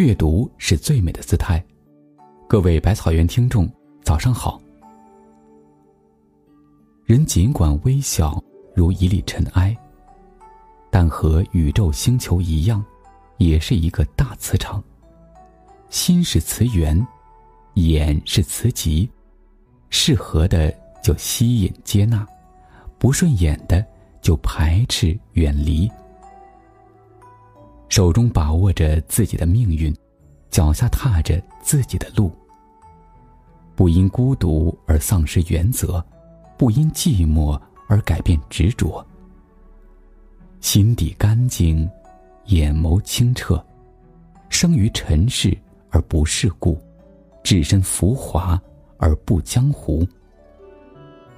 阅读是最美的姿态。各位百草园听众，早上好。人尽管微小如一粒尘埃，但和宇宙星球一样，也是一个大磁场。心是磁源，眼是磁极，适合的就吸引接纳，不顺眼的就排斥远离。手中把握着自己的命运，脚下踏着自己的路。不因孤独而丧失原则，不因寂寞而改变执着。心底干净，眼眸清澈，生于尘世而不世故，置身浮华而不江湖。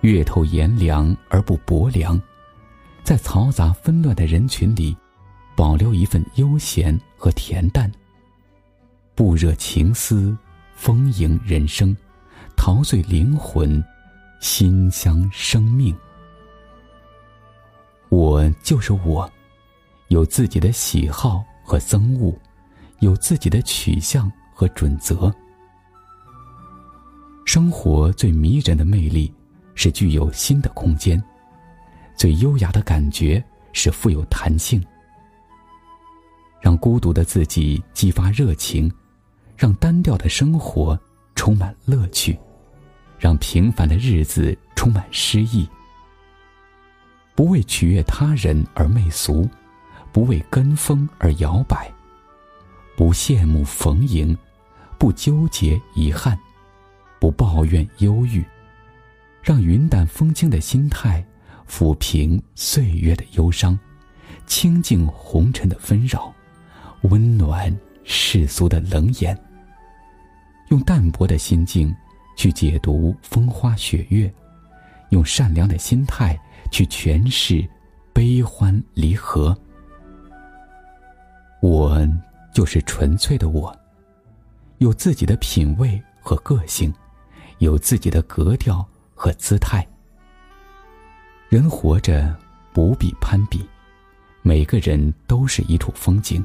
月透炎凉而不薄凉，在嘈杂纷乱的人群里。保留一份悠闲和恬淡，不惹情思，丰盈人生，陶醉灵魂，馨香生命。我就是我，有自己的喜好和憎恶，有自己的取向和准则。生活最迷人的魅力是具有新的空间，最优雅的感觉是富有弹性。让孤独的自己激发热情，让单调的生活充满乐趣，让平凡的日子充满诗意。不为取悦他人而媚俗，不为跟风而摇摆，不羡慕逢迎，不纠结遗憾，不抱怨忧郁，让云淡风轻的心态抚平岁月的忧伤，清净红尘的纷扰。温暖世俗的冷眼，用淡泊的心境去解读风花雪月，用善良的心态去诠释悲欢离合。我就是纯粹的我，有自己的品味和个性，有自己的格调和姿态。人活着不必攀比，每个人都是一处风景。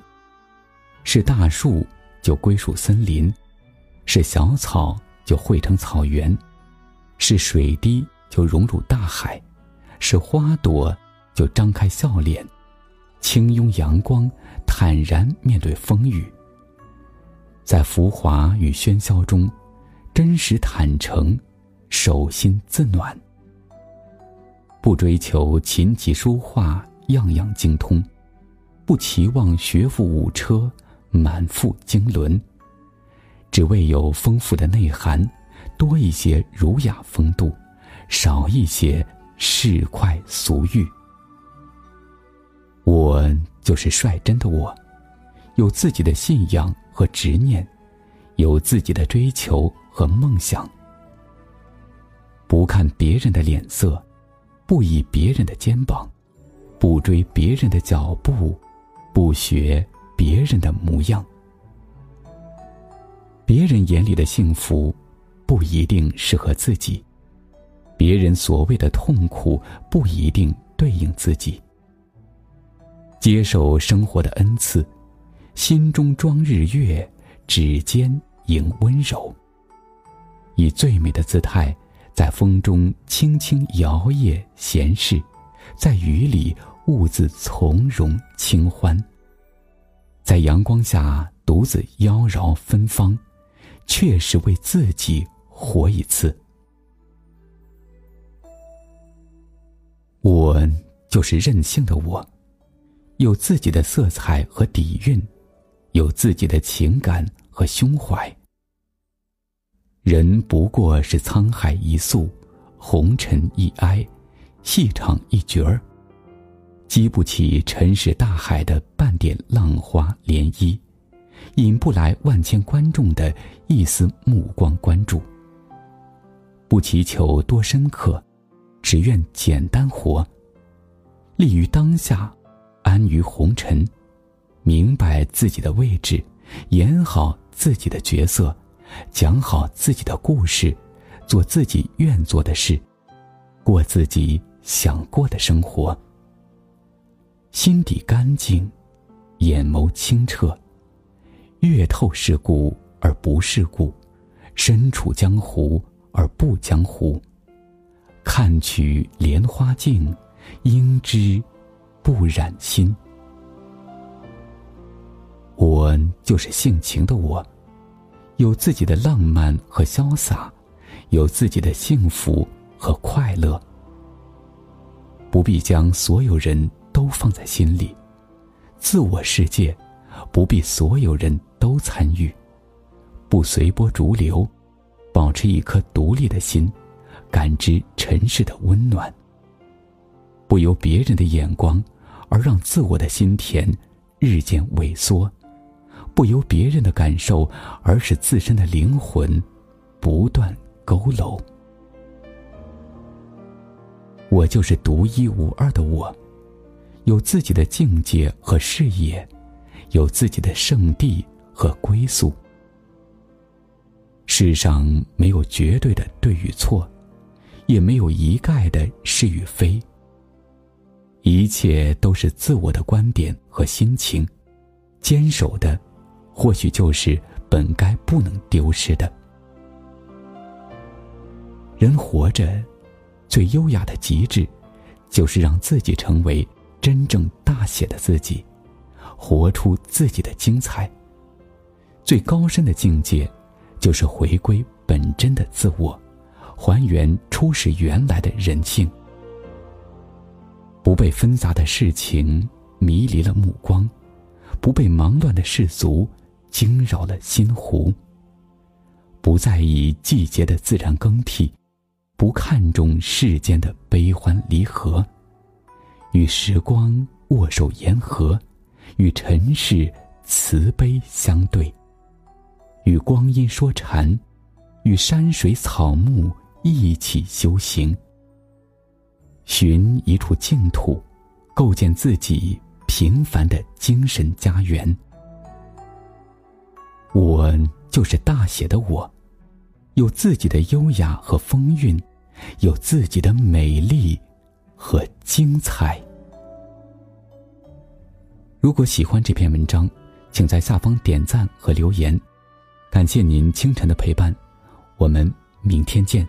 是大树就归属森林，是小草就汇成草原，是水滴就融入大海，是花朵就张开笑脸，轻拥阳光，坦然面对风雨。在浮华与喧嚣中，真实坦诚，手心自暖。不追求琴棋书画样样精通，不期望学富五车。满腹经纶，只为有丰富的内涵，多一些儒雅风度，少一些市侩俗欲。我就是率真的我，有自己的信仰和执念，有自己的追求和梦想。不看别人的脸色，不倚别人的肩膀，不追别人的脚步，不学。别人的模样，别人眼里的幸福，不一定适合自己；别人所谓的痛苦，不一定对应自己。接受生活的恩赐，心中装日月，指尖迎温柔。以最美的姿态，在风中轻轻摇曳闲适，在雨里兀自从容清欢。在阳光下独自妖娆芬芳，确实为自己活一次。我就是任性的我，有自己的色彩和底蕴，有自己的情感和胸怀。人不过是沧海一粟，红尘一哀，戏场一角儿。激不起尘世大海的半点浪花涟漪，引不来万千观众的一丝目光关注。不祈求多深刻，只愿简单活。立于当下，安于红尘，明白自己的位置，演好自己的角色，讲好自己的故事，做自己愿做的事，过自己想过的生活。心底干净，眼眸清澈，阅透世故而不世故，身处江湖而不江湖。看取莲花镜，应知不染心。我就是性情的我，有自己的浪漫和潇洒，有自己的幸福和快乐。不必将所有人都放在心里，自我世界不必所有人都参与，不随波逐流，保持一颗独立的心，感知尘世的温暖。不由别人的眼光而让自我的心田日渐萎缩。不由别人的感受，而使自身的灵魂不断佝偻。我就是独一无二的我，有自己的境界和事业，有自己的圣地和归宿。世上没有绝对的对与错，也没有一概的是与非。一切都是自我的观点和心情，坚守的。或许就是本该不能丢失的。人活着，最优雅的极致，就是让自己成为真正大写的自己，活出自己的精彩。最高深的境界，就是回归本真的自我，还原初始原来的人性，不被纷杂的事情迷离了目光，不被忙乱的世俗。惊扰了心湖。不在意季节的自然更替，不看重世间的悲欢离合，与时光握手言和，与尘世慈悲相对，与光阴说禅，与山水草木一起修行，寻一处净土，构建自己平凡的精神家园。我就是大写的我，有自己的优雅和风韵，有自己的美丽和精彩。如果喜欢这篇文章，请在下方点赞和留言，感谢您清晨的陪伴，我们明天见。